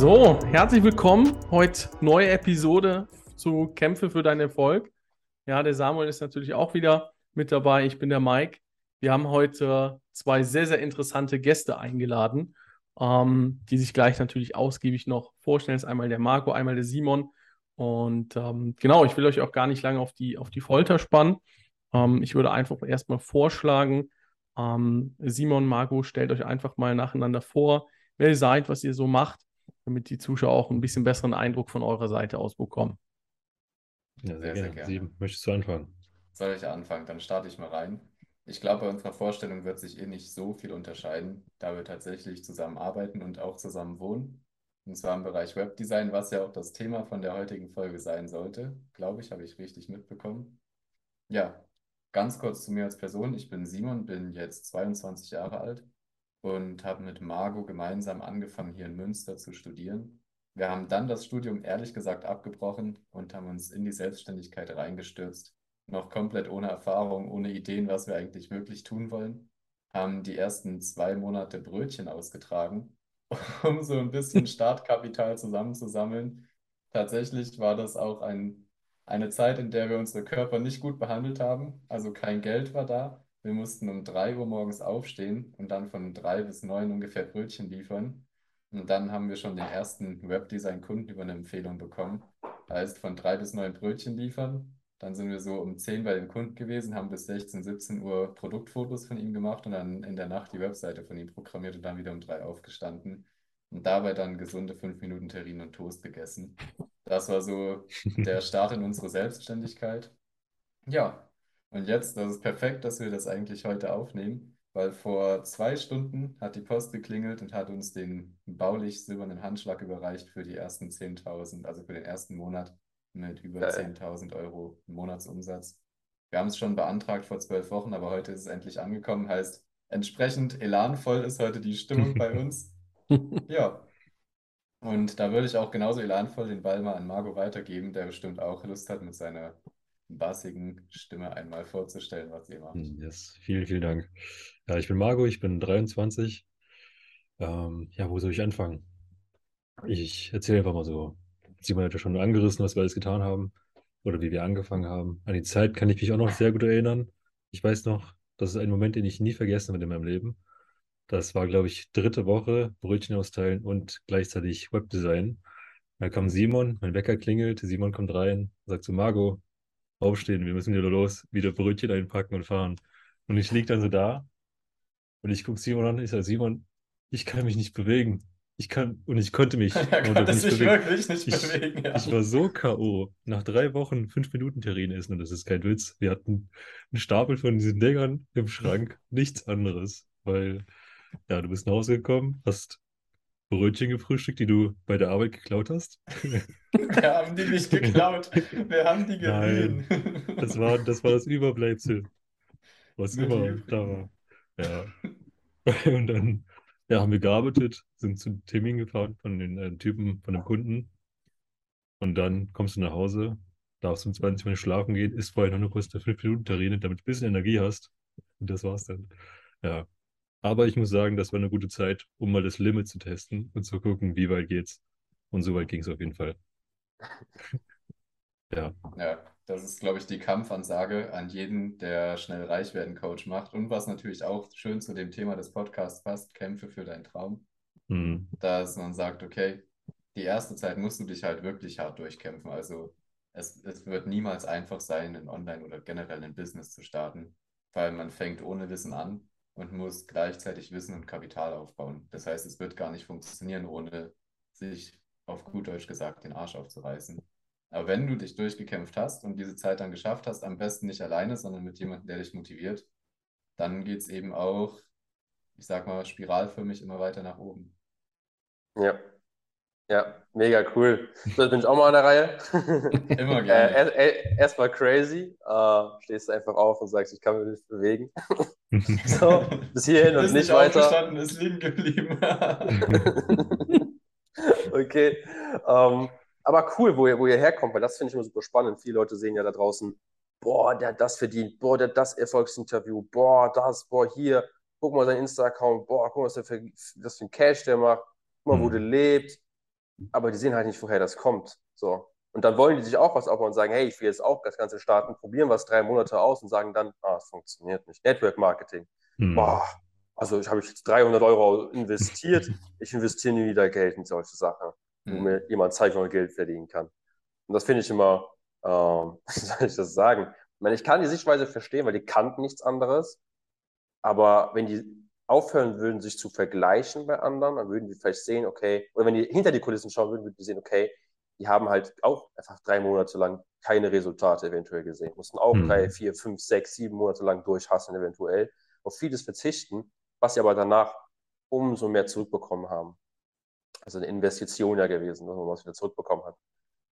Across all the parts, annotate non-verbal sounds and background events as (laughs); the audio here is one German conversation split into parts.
So, herzlich willkommen. Heute neue Episode zu Kämpfe für deinen Erfolg. Ja, der Samuel ist natürlich auch wieder mit dabei. Ich bin der Mike. Wir haben heute zwei sehr, sehr interessante Gäste eingeladen, ähm, die sich gleich natürlich ausgiebig noch vorstellen. Das ist einmal der Marco, einmal der Simon. Und ähm, genau, ich will euch auch gar nicht lange auf die, auf die Folter spannen. Ähm, ich würde einfach erstmal vorschlagen, ähm, Simon, Marco, stellt euch einfach mal nacheinander vor, wer ihr seid, was ihr so macht, damit die Zuschauer auch ein bisschen besseren Eindruck von eurer Seite aus bekommen. Ja, sehr, sehr gerne. gerne. Sieben, möchtest du anfangen? Soll ich anfangen? Dann starte ich mal rein. Ich glaube, bei unserer Vorstellung wird sich eh nicht so viel unterscheiden, da wir tatsächlich zusammen arbeiten und auch zusammen wohnen. Und zwar im Bereich Webdesign, was ja auch das Thema von der heutigen Folge sein sollte. Glaube ich, habe ich richtig mitbekommen. Ja, ganz kurz zu mir als Person. Ich bin Simon, bin jetzt 22 Jahre alt und habe mit Margot gemeinsam angefangen, hier in Münster zu studieren. Wir haben dann das Studium ehrlich gesagt abgebrochen und haben uns in die Selbstständigkeit reingestürzt. Noch komplett ohne Erfahrung, ohne Ideen, was wir eigentlich wirklich tun wollen. Haben die ersten zwei Monate Brötchen ausgetragen, (laughs) um so ein bisschen (laughs) Startkapital zusammenzusammeln. Tatsächlich war das auch ein, eine Zeit, in der wir unsere Körper nicht gut behandelt haben. Also kein Geld war da. Wir mussten um 3 Uhr morgens aufstehen und dann von 3 bis 9 ungefähr Brötchen liefern. Und dann haben wir schon den ersten Webdesign-Kunden über eine Empfehlung bekommen. Heißt, von 3 bis 9 Brötchen liefern. Dann sind wir so um 10 bei dem Kunden gewesen, haben bis 16, 17 Uhr Produktfotos von ihm gemacht und dann in der Nacht die Webseite von ihm programmiert und dann wieder um 3 aufgestanden. Und dabei dann gesunde 5 Minuten Terrinen und Toast gegessen. Das war so der Start in unsere Selbstständigkeit. Ja, und jetzt, das ist perfekt, dass wir das eigentlich heute aufnehmen, weil vor zwei Stunden hat die Post geklingelt und hat uns den baulich silbernen Handschlag überreicht für die ersten 10.000, also für den ersten Monat mit über 10.000 Euro Monatsumsatz. Wir haben es schon beantragt vor zwölf Wochen, aber heute ist es endlich angekommen. Heißt, entsprechend elanvoll ist heute die Stimmung bei uns. (laughs) Ja. Und da würde ich auch genauso elanvoll den Ball mal an Margot weitergeben, der bestimmt auch Lust hat, mit seiner bassigen Stimme einmal vorzustellen, was ihr macht. Hm, yes, vielen, vielen Dank. Ja, ich bin Marco, ich bin 23. Ähm, ja, wo soll ich anfangen? Ich erzähle einfach mal so. Simon hat ja schon angerissen, was wir alles getan haben oder wie wir angefangen haben. An die Zeit kann ich mich auch noch sehr gut erinnern. Ich weiß noch, das ist ein Moment, den ich nie vergessen werde in meinem Leben. Das war, glaube ich, dritte Woche Brötchen austeilen und gleichzeitig Webdesign. Da kam Simon, mein Wecker klingelt, Simon kommt rein, sagt zu Margot, aufstehen, wir müssen wieder los, wieder Brötchen einpacken und fahren. Und ich liege dann so da und ich gucke Simon an, ich sage, Simon, ich kann mich nicht bewegen. Ich kann, und ich konnte mich. Er konnte sich bewegen. wirklich nicht ich, bewegen. Ja. Ich war so K.O. Nach drei Wochen fünf Minuten Terrine essen, und das ist kein Witz. Wir hatten einen Stapel von diesen Dingern im Schrank, nichts anderes. Weil, ja, du bist nach Hause gekommen, hast Brötchen gefrühstückt, die du bei der Arbeit geklaut hast? (laughs) Wir haben die nicht geklaut. Wir haben die geliehen. das war, das war das Überbleibsel, was Mit immer da war. Ja. (laughs) Und dann ja, haben wir gearbeitet, sind zu Termin gefahren von den äh, Typen, von dem Kunden. Und dann kommst du nach Hause, darfst um 20 Minuten schlafen gehen, isst vorher noch eine kurze 5-Minuten-Terrine, damit du ein bisschen Energie hast. Und das war's dann. Ja, aber ich muss sagen, das war eine gute Zeit, um mal das Limit zu testen und zu gucken, wie weit geht's. Und so weit ging es auf jeden Fall. ja. Ja, das ist, glaube ich, die Kampfansage an jeden, der schnell reich werden Coach macht. Und was natürlich auch schön zu dem Thema des Podcasts passt, kämpfe für deinen Traum. Mhm. Dass man sagt, okay, die erste Zeit musst du dich halt wirklich hart durchkämpfen. Also es, es wird niemals einfach sein, ein Online- oder generell ein Business zu starten, weil man fängt ohne Wissen an und muss gleichzeitig Wissen und Kapital aufbauen. Das heißt, es wird gar nicht funktionieren, ohne sich auf gut Deutsch gesagt den Arsch aufzureißen. Aber wenn du dich durchgekämpft hast und diese Zeit dann geschafft hast, am besten nicht alleine, sondern mit jemandem, der dich motiviert, dann geht es eben auch, ich sag mal, spiralförmig immer weiter nach oben. Ja, ja, mega cool. So, jetzt bin ich auch mal an der Reihe. (laughs) Immer gerne. Äh, Erstmal crazy. Äh, stehst du einfach auf und sagst, ich kann mich nicht bewegen. (laughs) so, bis hierhin und nicht, nicht weiter. ist liegen geblieben. (laughs) okay. Ähm, aber cool, wo ihr, wo ihr herkommt, weil das finde ich immer super spannend. Viele Leute sehen ja da draußen, boah, der hat das verdient, boah, der hat das Erfolgsinterview, boah, das, boah, hier, guck mal sein Insta-Account, boah, guck mal, was der für, was für ein Cash der macht, guck mal, mhm. wo der lebt aber die sehen halt nicht, woher das kommt. So. Und dann wollen die sich auch was aufbauen und sagen, hey, ich will jetzt auch das Ganze starten, probieren was drei Monate aus und sagen dann, ah, es funktioniert nicht. Network Marketing. Hm. Boah, also ich habe jetzt 300 Euro investiert, (laughs) ich investiere nie wieder Geld in solche Sachen, wo Mhm. mir jemand zeigt, wie man Geld verdienen kann. Und das finde ich immer, ähm, (laughs) wie soll ich das sagen? Ich meine, ich kann die Sichtweise verstehen, weil die kannten nichts anderes. Aber wenn die aufhören würden, sich zu vergleichen bei anderen, dann würden die vielleicht sehen, okay, oder wenn die hinter die Kulissen schauen würden, würden die sehen, okay, die haben halt auch einfach drei Monate lang keine Resultate eventuell gesehen. Mussten auch Mhm. drei, vier, fünf, sechs, sieben Monate lang durchhasseln eventuell. Auf vieles verzichten, was sie aber danach umso mehr zurückbekommen haben. Also eine Investition ja gewesen, dass man was wieder zurückbekommen hat.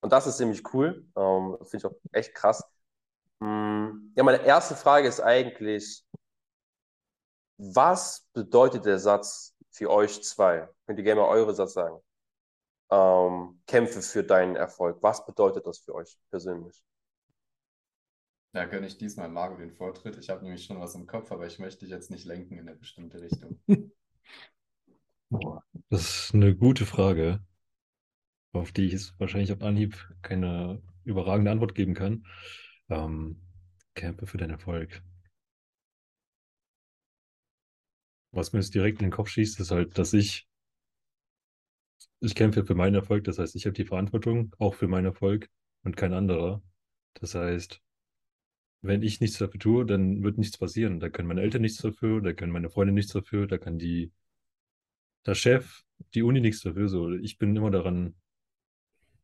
Und das ist ziemlich cool. Ähm, finde ich auch echt krass. Mm, Ja, meine erste Frage ist eigentlich, was bedeutet der Satz für euch zwei? Könnt ihr gerne mal eure Satz sagen? Ähm, kämpfe für deinen Erfolg. Was bedeutet das für euch persönlich? Da gönne ich diesmal Marco den Vortritt. Ich habe nämlich schon was im Kopf, aber ich möchte dich jetzt nicht lenken in eine bestimmte Richtung. (laughs) Das ist eine gute Frage, auf die ich wahrscheinlich auf Anhieb keine überragende Antwort geben kann. Ähm, kämpfe für deinen Erfolg. Was mir jetzt direkt in den Kopf schießt, ist halt, dass ich, ich kämpfe für meinen Erfolg. Das heißt, ich habe die Verantwortung auch für meinen Erfolg und kein anderer. Das heißt, wenn ich nichts dafür tue, dann wird nichts passieren. Da können meine Eltern nichts dafür, da können meine Freunde nichts dafür, da kann die, der Chef, die Uni nichts dafür. So, ich bin immer daran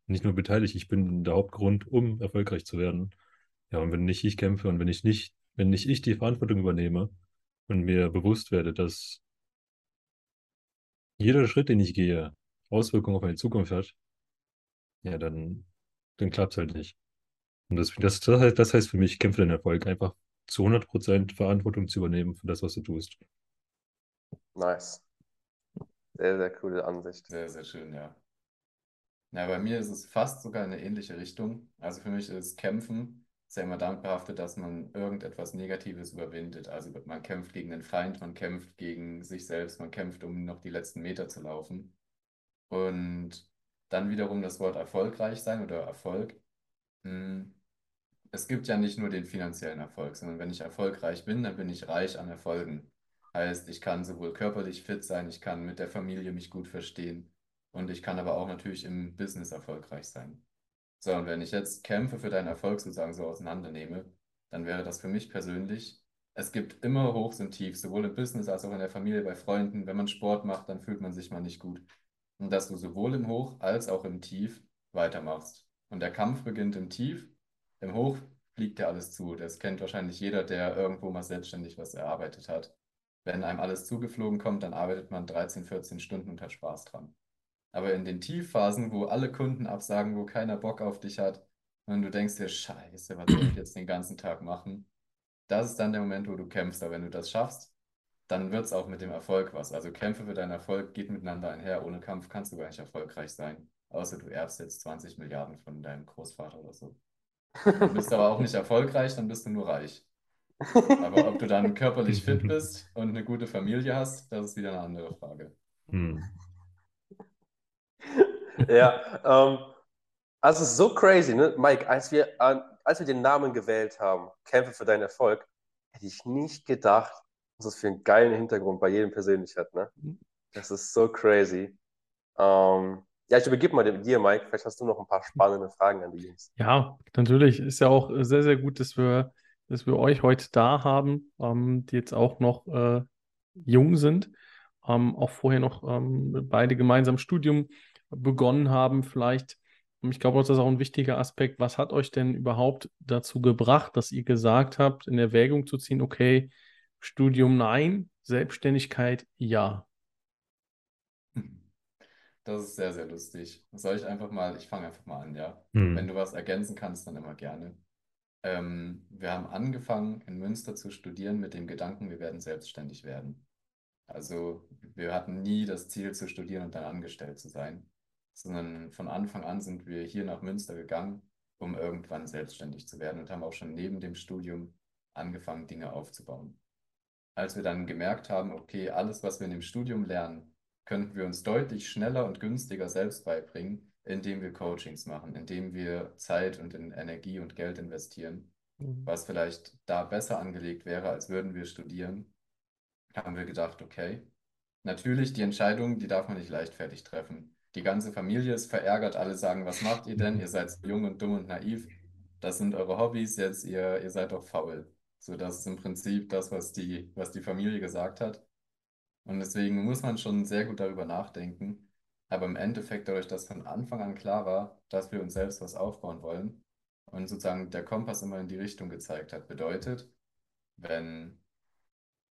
nicht nur beteiligt, ich bin der Hauptgrund, um erfolgreich zu werden. Ja, und wenn nicht ich kämpfe und wenn ich nicht, wenn nicht ich die Verantwortung übernehme und mir bewusst werde, dass jeder Schritt, den ich gehe, Auswirkungen auf meine Zukunft hat, ja, dann, dann klappt es halt nicht. Und das, das, das, heißt, das heißt für mich, kämpfe den Erfolg, einfach zu 100% Verantwortung zu übernehmen für das, was du tust. Nice. Sehr, sehr coole Ansicht. Sehr, sehr schön, ja. Na, bei mir ist es fast sogar in eine ähnliche Richtung. Also für mich ist Kämpfen ja immer damit behaftet, dass man irgendetwas Negatives überwindet. Also man kämpft gegen den Feind, man kämpft gegen sich selbst, man kämpft, um noch die letzten Meter zu laufen. Und dann wiederum das Wort erfolgreich sein oder Erfolg. Hm, Es gibt ja nicht nur den finanziellen Erfolg, sondern wenn ich erfolgreich bin, dann bin ich reich an Erfolgen. Heißt, ich kann sowohl körperlich fit sein, ich kann mit der Familie mich gut verstehen und ich kann aber auch natürlich im Business erfolgreich sein. So, und wenn ich jetzt Kämpfe für deinen Erfolg sozusagen so auseinandernehme, dann wäre das für mich persönlich, es gibt immer Hochs und Tiefs, sowohl im Business als auch in der Familie, bei Freunden. Wenn man Sport macht, dann fühlt man sich mal nicht gut. Und dass du sowohl im Hoch als auch im Tief weitermachst. Und der Kampf beginnt im Tief, im Hoch fliegt dir alles zu. Das kennt wahrscheinlich jeder, der irgendwo mal selbstständig was erarbeitet hat. Wenn einem alles zugeflogen kommt, dann arbeitet man 13, 14 Stunden und hat Spaß dran. Aber in den Tiefphasen, wo alle Kunden absagen, wo keiner Bock auf dich hat und du denkst dir, Scheiße, was soll ich jetzt den ganzen Tag machen? Das ist dann der Moment, wo du kämpfst. Aber wenn du das schaffst, dann wird es auch mit dem Erfolg was. Also Kämpfe für deinen Erfolg geht miteinander einher. Ohne Kampf kannst du gar nicht erfolgreich sein. Außer du erbst jetzt 20 Milliarden von deinem Großvater oder so. Du bist aber auch nicht erfolgreich, dann bist du nur reich. Aber ob du dann körperlich fit (laughs) bist und eine gute Familie hast, das ist wieder eine andere Frage. Hm. (laughs) Ja, ähm, also es ist so crazy, ne? Mike, als wir, äh, als wir den Namen gewählt haben, Kämpfe für deinen Erfolg, hätte ich nicht gedacht, was das für einen geilen Hintergrund bei jedem persönlich hat, ne? Das ist so crazy. Ähm, ja, ich übergebe mal dir, Mike. Vielleicht hast du noch ein paar spannende Fragen an die Jungs. Ja, natürlich. Ist ja auch sehr, sehr gut, dass wir, dass wir euch heute da haben, ähm, die jetzt auch noch äh, jung sind, ähm, auch vorher noch ähm, beide gemeinsam Studium begonnen haben, vielleicht. Und Ich glaube, das ist auch ein wichtiger Aspekt. Was hat euch denn überhaupt dazu gebracht, dass ihr gesagt habt, in Erwägung zu ziehen, okay, Studium nein, Selbstständigkeit ja. Das ist sehr, sehr lustig. Soll ich einfach mal, ich fange einfach mal an, ja. Hm. Wenn du was ergänzen kannst, dann immer gerne. Ähm, wir haben angefangen, in Münster zu studieren mit dem Gedanken, wir werden selbstständig werden. Also wir hatten nie das Ziel zu studieren und dann angestellt zu sein, sondern von Anfang an sind wir hier nach Münster gegangen, um irgendwann selbstständig zu werden und haben auch schon neben dem Studium angefangen, Dinge aufzubauen. Als wir dann gemerkt haben, okay, alles, was wir in dem Studium lernen, könnten wir uns deutlich schneller und günstiger selbst beibringen, indem wir Coachings machen, indem wir Zeit und in Energie und Geld investieren, Mhm. was vielleicht da besser angelegt wäre, als würden wir studieren, haben wir gedacht, okay, natürlich die Entscheidung, die darf man nicht leichtfertig treffen. Die ganze Familie ist verärgert, alle sagen, was macht ihr denn? Ihr seid so jung und dumm und naiv. Das sind eure Hobbys, jetzt ihr, ihr seid doch faul. So, das ist im Prinzip das, was die, was die Familie gesagt hat. Und deswegen muss man schon sehr gut darüber nachdenken. Aber im Endeffekt, dadurch, dass von Anfang an klar war, dass wir uns selbst was aufbauen wollen und sozusagen der Kompass immer in die Richtung gezeigt hat, bedeutet, wenn,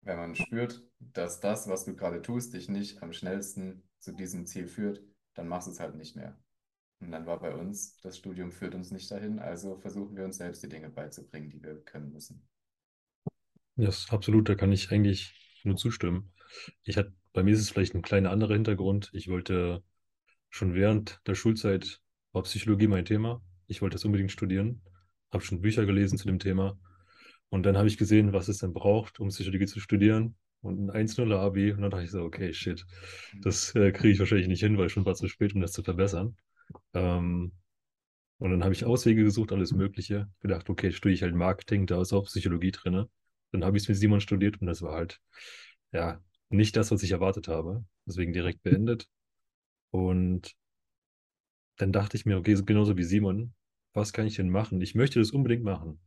wenn man spürt, dass das, was du gerade tust, dich nicht am schnellsten zu diesem Ziel führt, dann machst du es halt nicht mehr. Und dann war bei uns, das Studium führt uns nicht dahin, also versuchen wir uns selbst die Dinge beizubringen, die wir können müssen. Ja, ist absolut, da kann ich eigentlich nur zustimmen. Ich hatte, bei mir ist es vielleicht ein kleiner anderer Hintergrund. Ich wollte schon während der Schulzeit war Psychologie mein Thema. Ich wollte das unbedingt studieren, habe schon Bücher gelesen zu dem Thema. Und dann habe ich gesehen, was es denn braucht, um Psychologie zu studieren. Und ein 1-0 Abi. Und dann dachte ich so, okay, shit, das äh, kriege ich wahrscheinlich nicht hin, weil schon war zu spät, um das zu verbessern. Ähm, und dann habe ich Auswege gesucht, alles Mögliche. Gedacht, okay, studiere ich halt Marketing, da ist auch Psychologie drin. Dann habe ich es mit Simon studiert und das war halt, ja, nicht das, was ich erwartet habe. Deswegen direkt beendet. Und dann dachte ich mir, okay, genauso wie Simon, was kann ich denn machen? Ich möchte das unbedingt machen.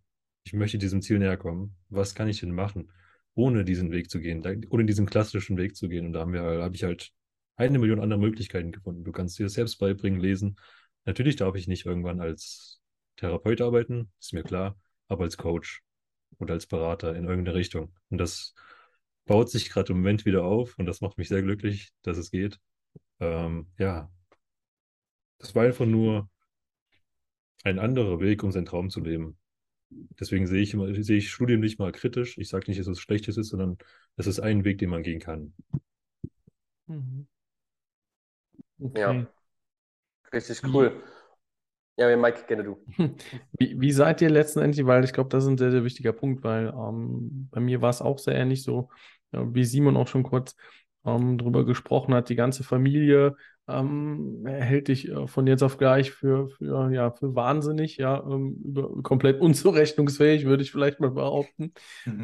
Ich möchte diesem Ziel näher kommen. Was kann ich denn machen, ohne diesen Weg zu gehen, ohne diesen klassischen Weg zu gehen? Und da haben wir, habe ich halt eine Million andere Möglichkeiten gefunden. Du kannst dir das selbst beibringen, lesen. Natürlich darf ich nicht irgendwann als Therapeut arbeiten, ist mir klar, aber als Coach oder als Berater in irgendeine Richtung. Und das baut sich gerade im Moment wieder auf und das macht mich sehr glücklich, dass es geht. Ähm, ja, das war einfach nur ein anderer Weg, um seinen Traum zu leben. Deswegen sehe ich immer, sehe ich Studien nicht mal kritisch. Ich sage nicht, dass es Schlechtes ist, sondern es ist ein Weg, den man gehen kann. Mhm. Ja, Okay. richtig cool. Ja, Mike, gerne du. (laughs) Wie, wie seid ihr letztendlich, weil ich glaube, das ist ein sehr, sehr wichtiger Punkt, weil ähm, bei mir war es auch sehr ähnlich so, ja, wie Simon auch schon kurz ähm, drüber gesprochen hat, die ganze Familie ähm, hält dich äh, von jetzt auf gleich für, für, ja, für wahnsinnig, ja, ähm, über, komplett (laughs) unzurechnungsfähig, würde ich vielleicht mal behaupten.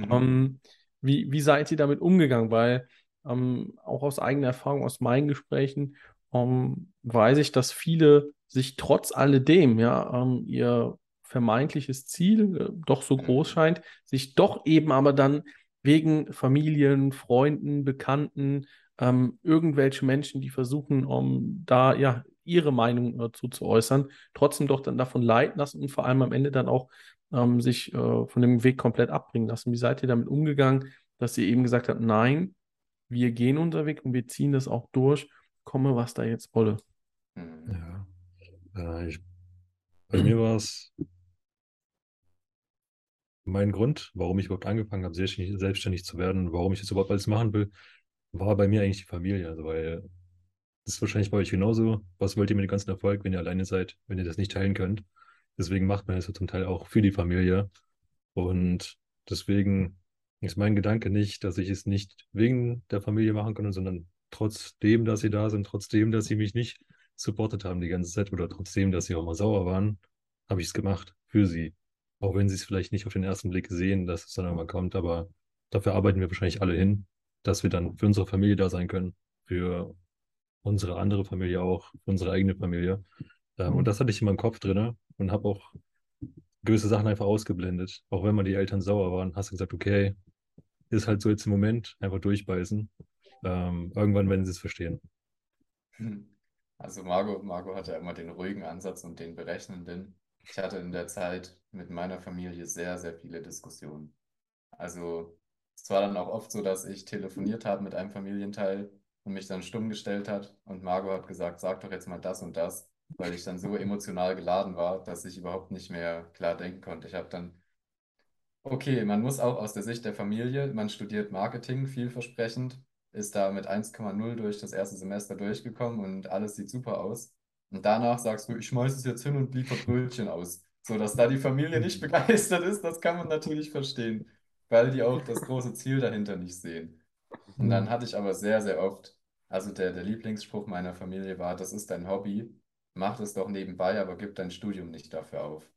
Ähm, wie, wie seid ihr damit umgegangen? Weil ähm, auch aus eigener Erfahrung, aus meinen Gesprächen, ähm, weiß ich, dass viele sich trotz alledem, ja, ihr vermeintliches Ziel äh, doch so groß Mhm. scheint, sich doch eben aber dann wegen Familien, Freunden, Bekannten, ähm, irgendwelche Menschen, die versuchen, um da ja ihre Meinung äh, zu, zu äußern, trotzdem doch dann davon leiten lassen und vor allem am Ende dann auch ähm, sich äh, von dem Weg komplett abbringen lassen. Wie seid ihr damit umgegangen, dass ihr eben gesagt habt, nein, wir gehen unser Weg und wir ziehen das auch durch, komme, was da jetzt wolle. Mhm. Ja. Äh, ich, bei mir war es mein Grund, warum ich überhaupt angefangen habe, selbstständig, zu werden, warum ich das überhaupt alles machen will, war bei mir eigentlich die Familie. Also, weil das ist wahrscheinlich bei euch genauso. Was wollt ihr mit dem ganzen Erfolg, wenn ihr alleine seid, wenn ihr das nicht teilen könnt? Deswegen macht man das ja zum Teil auch für die Familie. Und deswegen ist mein Gedanke nicht, dass ich es nicht wegen der Familie machen kann, sondern trotzdem, dass sie da sind, trotzdem, dass sie mich nicht supportet haben die ganze Zeit oder trotzdem, dass sie auch mal sauer waren, habe ich es gemacht für sie. Auch wenn sie es vielleicht nicht auf den ersten Blick sehen, dass es dann einmal kommt, aber dafür arbeiten wir wahrscheinlich alle hin, dass wir dann für unsere Familie da sein können, für unsere andere Familie auch, für unsere eigene Familie. Ähm, und das hatte ich in meinem Kopf drin und habe auch gewisse Sachen einfach ausgeblendet. Auch wenn mal die Eltern sauer waren, hast du gesagt, okay, ist halt so jetzt im Moment, einfach durchbeißen. Ähm, irgendwann werden sie es verstehen. Also Margot, Margot hatte immer den ruhigen Ansatz und den berechnenden. Ich hatte in der Zeit mit meiner Familie sehr, sehr viele Diskussionen. Also es war dann auch oft so, dass ich telefoniert habe mit einem Familienteil und mich dann stumm gestellt hat und Margot hat gesagt, sag doch jetzt mal das und das, weil ich dann so emotional geladen war, dass ich überhaupt nicht mehr klar denken konnte. Ich habe dann, okay, man muss auch aus der Sicht der Familie, man studiert Marketing, vielversprechend, ist da mit 1,0 durch das erste Semester durchgekommen und alles sieht super aus. Und danach sagst du, ich schmeiße es jetzt hin und liefere Brötchen aus. So, dass da die Familie nicht begeistert ist, das kann man natürlich verstehen, weil die auch das große Ziel dahinter nicht sehen. Und dann hatte ich aber sehr, sehr oft Also der, der Lieblingsspruch meiner Familie war, das ist dein Hobby, mach es doch nebenbei, aber gib dein Studium nicht dafür auf.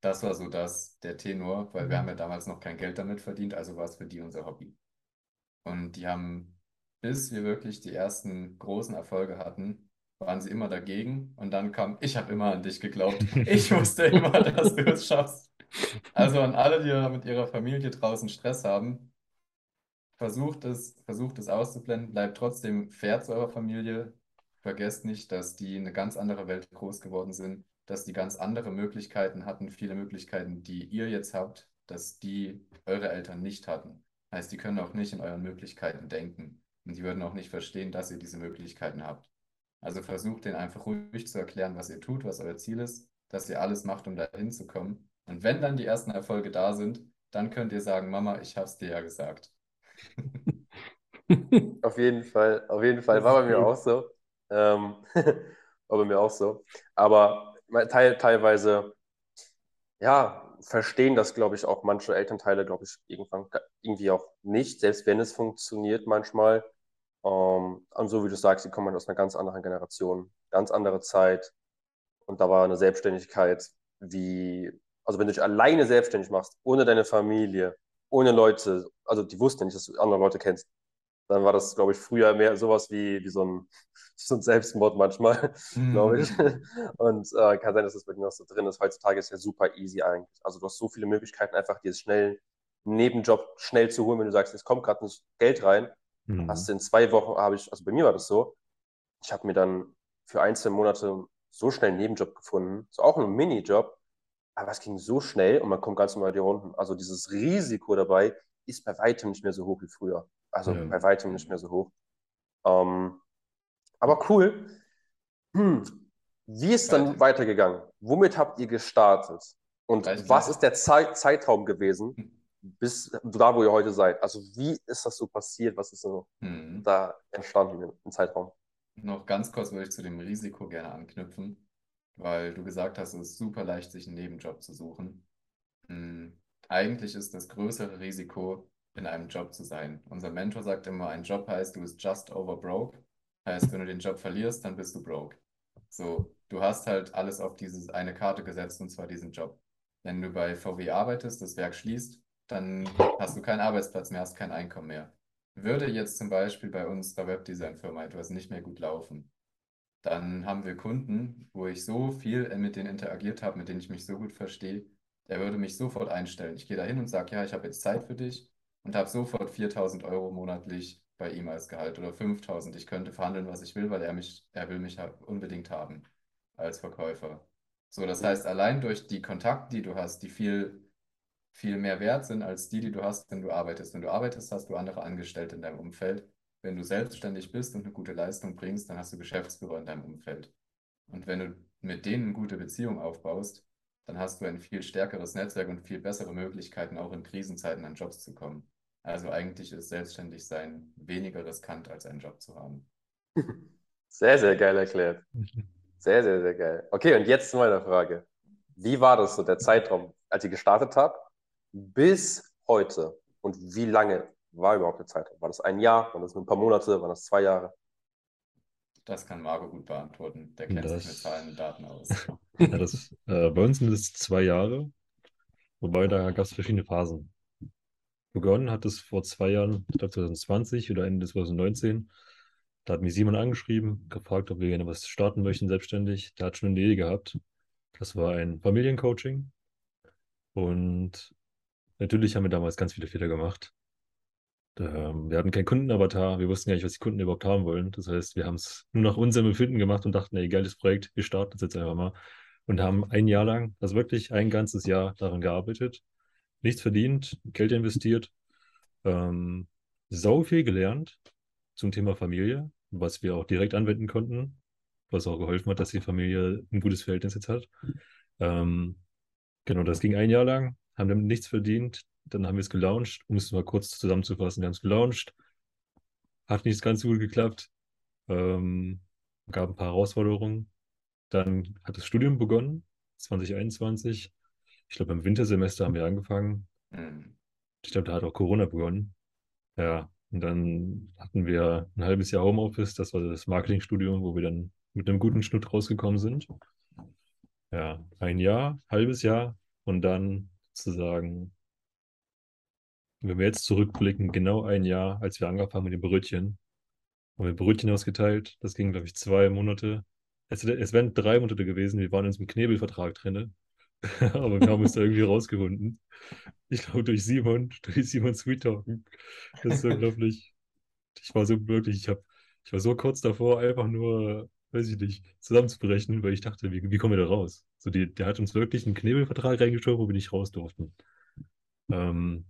Das war so das, der Tenor, weil wir haben ja damals noch kein Geld damit verdient, also war es für die unser Hobby. Und die haben, bis wir wirklich die ersten großen Erfolge hatten, waren sie immer dagegen. Und dann kam, ich habe immer an dich geglaubt. (laughs) Ich wusste immer, dass du es schaffst. Also an alle, die mit ihrer Familie draußen Stress haben, versucht es, versucht es auszublenden, bleibt trotzdem fair zu eurer Familie. Vergesst nicht, dass die eine ganz andere Welt groß geworden sind, dass die ganz andere Möglichkeiten hatten, viele Möglichkeiten, die ihr jetzt habt, dass die eure Eltern nicht hatten. Heißt, die können auch nicht in euren Möglichkeiten denken. Und die würden auch nicht verstehen, dass ihr diese Möglichkeiten habt. Also versucht denen einfach ruhig zu erklären, was ihr tut, was euer Ziel ist, dass ihr alles macht, um dahin zu kommen. Und wenn dann die ersten Erfolge da sind, dann könnt ihr sagen, Mama, ich hab's dir ja gesagt. (laughs) Auf jeden Fall, auf jeden Fall. War bei mir auch so. Ähm, (laughs) war bei mir auch so. Aber teil, teilweise, ja, verstehen das, glaube ich, auch manche Elternteile, glaube ich, irgendwann irgendwie auch nicht, selbst wenn es funktioniert manchmal. Ähm, und so wie du sagst, die kommen aus einer ganz anderen Generation, ganz andere Zeit. Und da war eine Selbstständigkeit wie, also wenn du dich alleine selbstständig machst, ohne deine Familie, ohne Leute, also die wussten nicht, dass du andere Leute kennst, dann war das, glaube ich, früher mehr sowas wie, wie so, ein, (laughs) so ein Selbstmord manchmal, (laughs) mhm. glaube ich. Und äh, kann sein, dass das bei dir noch so drin ist. Heutzutage ist ja super easy eigentlich. Also du hast so viele Möglichkeiten, einfach dir schnell Nebenjob schnell zu holen, wenn du sagst, es kommt gerade nicht Geld rein. Mhm. Hast in zwei Wochen habe ich, also bei mir war das so, ich habe mir dann für ein, zwei Monate so schnell einen Nebenjob gefunden, so auch ein Minijob, aber es ging so schnell und man kommt ganz normal die Runden. Also dieses Risiko dabei ist bei weitem nicht mehr so hoch wie früher. Also ja. bei weitem nicht mehr so hoch. Ähm, aber cool. Hm. Wie ist dann weitergegangen? Womit habt ihr gestartet? Und was ist der Zeit Zeitraum gewesen, hm. Bis da, wo ihr heute seid? Also wie ist das so passiert? Was ist so hm. da entstanden im Zeitraum? Noch ganz kurz würde ich zu dem Risiko gerne anknüpfen, weil du gesagt hast, es ist super leicht, sich einen Nebenjob zu suchen. Hm. Eigentlich ist das größere Risiko, in einem Job zu sein. Unser Mentor sagt immer, ein Job heißt, du bist just over broke. Heißt, wenn du den Job verlierst, dann bist du broke. So, du hast halt alles auf diese eine Karte gesetzt und zwar diesen Job. Wenn du bei VW arbeitest, das Werk schließt, dann hast du keinen Arbeitsplatz mehr, hast kein Einkommen mehr. Würde jetzt zum Beispiel bei unserer Webdesign-Firma etwas nicht mehr gut laufen, dann haben wir Kunden, wo ich so viel mit denen interagiert habe, mit denen ich mich so gut verstehe, der würde mich sofort einstellen. Ich gehe da hin und sage, ja, ich habe jetzt Zeit für dich und habe sofort 4000 Euro monatlich bei ihm als Gehalt oder 5000. Ich könnte verhandeln, was ich will, weil er mich, er will mich unbedingt haben als Verkäufer. So, das heißt, allein durch die Kontakte, die du hast, die viel, viel mehr wert sind als die, die du hast, wenn du arbeitest. Wenn du arbeitest, hast du andere Angestellte in deinem Umfeld. Wenn du selbstständig bist und eine gute Leistung bringst, dann hast du Geschäftsführer in deinem Umfeld. Und wenn du mit denen eine gute Beziehung aufbaust, dann hast du ein viel stärkeres Netzwerk und viel bessere Möglichkeiten, auch in Krisenzeiten an Jobs zu kommen. Also eigentlich ist Selbstständigsein weniger riskant, als einen Job zu haben. (laughs) Sehr, sehr geil erklärt. Sehr, sehr, sehr geil. Okay, und jetzt zu meiner Frage. Wie war das so der Zeitraum, als ihr gestartet habt, bis heute? Und wie lange war überhaupt der Zeitraum? War das ein Jahr? War das ein paar Monate? Waren das zwei Jahre? Das kann Marco gut beantworten. Der kennt das, sich mit Zahlen und Daten aus. (laughs) ja, das, äh, bei uns sind es zwei Jahre, wobei da gab es verschiedene Phasen begonnen hat es vor zwei Jahren, ich glaube 2020 oder Ende 2019. Da hat mich Simon angeschrieben, gefragt, ob wir gerne was starten möchten, selbstständig. Der hat schon eine Idee gehabt. Das war ein Familiencoaching. Und natürlich haben wir damals ganz viele Fehler gemacht. Ähm, wir hatten keinen Kundenavatar, wir wussten gar nicht, was die Kunden überhaupt haben wollen. Das heißt, wir haben es nur nach unserem Befinden gemacht und dachten, ey, geiles Projekt, wir starten es jetzt einfach mal. Und haben ein Jahr lang, also wirklich ein ganzes Jahr daran gearbeitet nichts verdient, Geld investiert, ähm, sau viel gelernt zum Thema Familie, was wir auch direkt anwenden konnten, was auch geholfen hat, dass die Familie ein gutes Verhältnis jetzt hat. Ähm, genau, das ging ein Jahr lang, haben damit nichts verdient, dann haben wir es gelauncht, um es mal kurz zusammenzufassen, wir haben es gelauncht, hat nicht ganz so gut geklappt, ähm, gab ein paar Herausforderungen, dann hat das Studium begonnen, 2021, ich glaube, im Wintersemester haben wir angefangen. Mhm. Ich glaube, da hat auch Corona begonnen. Ja, Und dann hatten wir ein halbes Jahr Homeoffice, das war das Marketingstudium, wo wir dann mit einem guten Schnitt rausgekommen sind. Ja, ein Jahr, halbes Jahr und dann sozusagen, wenn wir jetzt zurückblicken, genau ein Jahr, als wir angefangen mit den Brötchen, haben wir Brötchen ausgeteilt. Das ging, glaube ich, zwei Monate. Es, es wären drei Monate gewesen. Wir waren in einem Knebelvertrag drin. (laughs) Aber wir haben uns da irgendwie (laughs) rausgewunden. Ich glaube, durch Simon, (laughs) durch Simon Sweet Talken. Das ist unglaublich. Ich war so wirklich, ich, hab, ich war so kurz davor, einfach nur, weiß ich nicht, zusammenzubrechen, weil ich dachte, wie, wie kommen wir da raus? So, die, der hat uns wirklich einen Knebelvertrag reingeschoben, wo wir nicht raus durften. Ähm,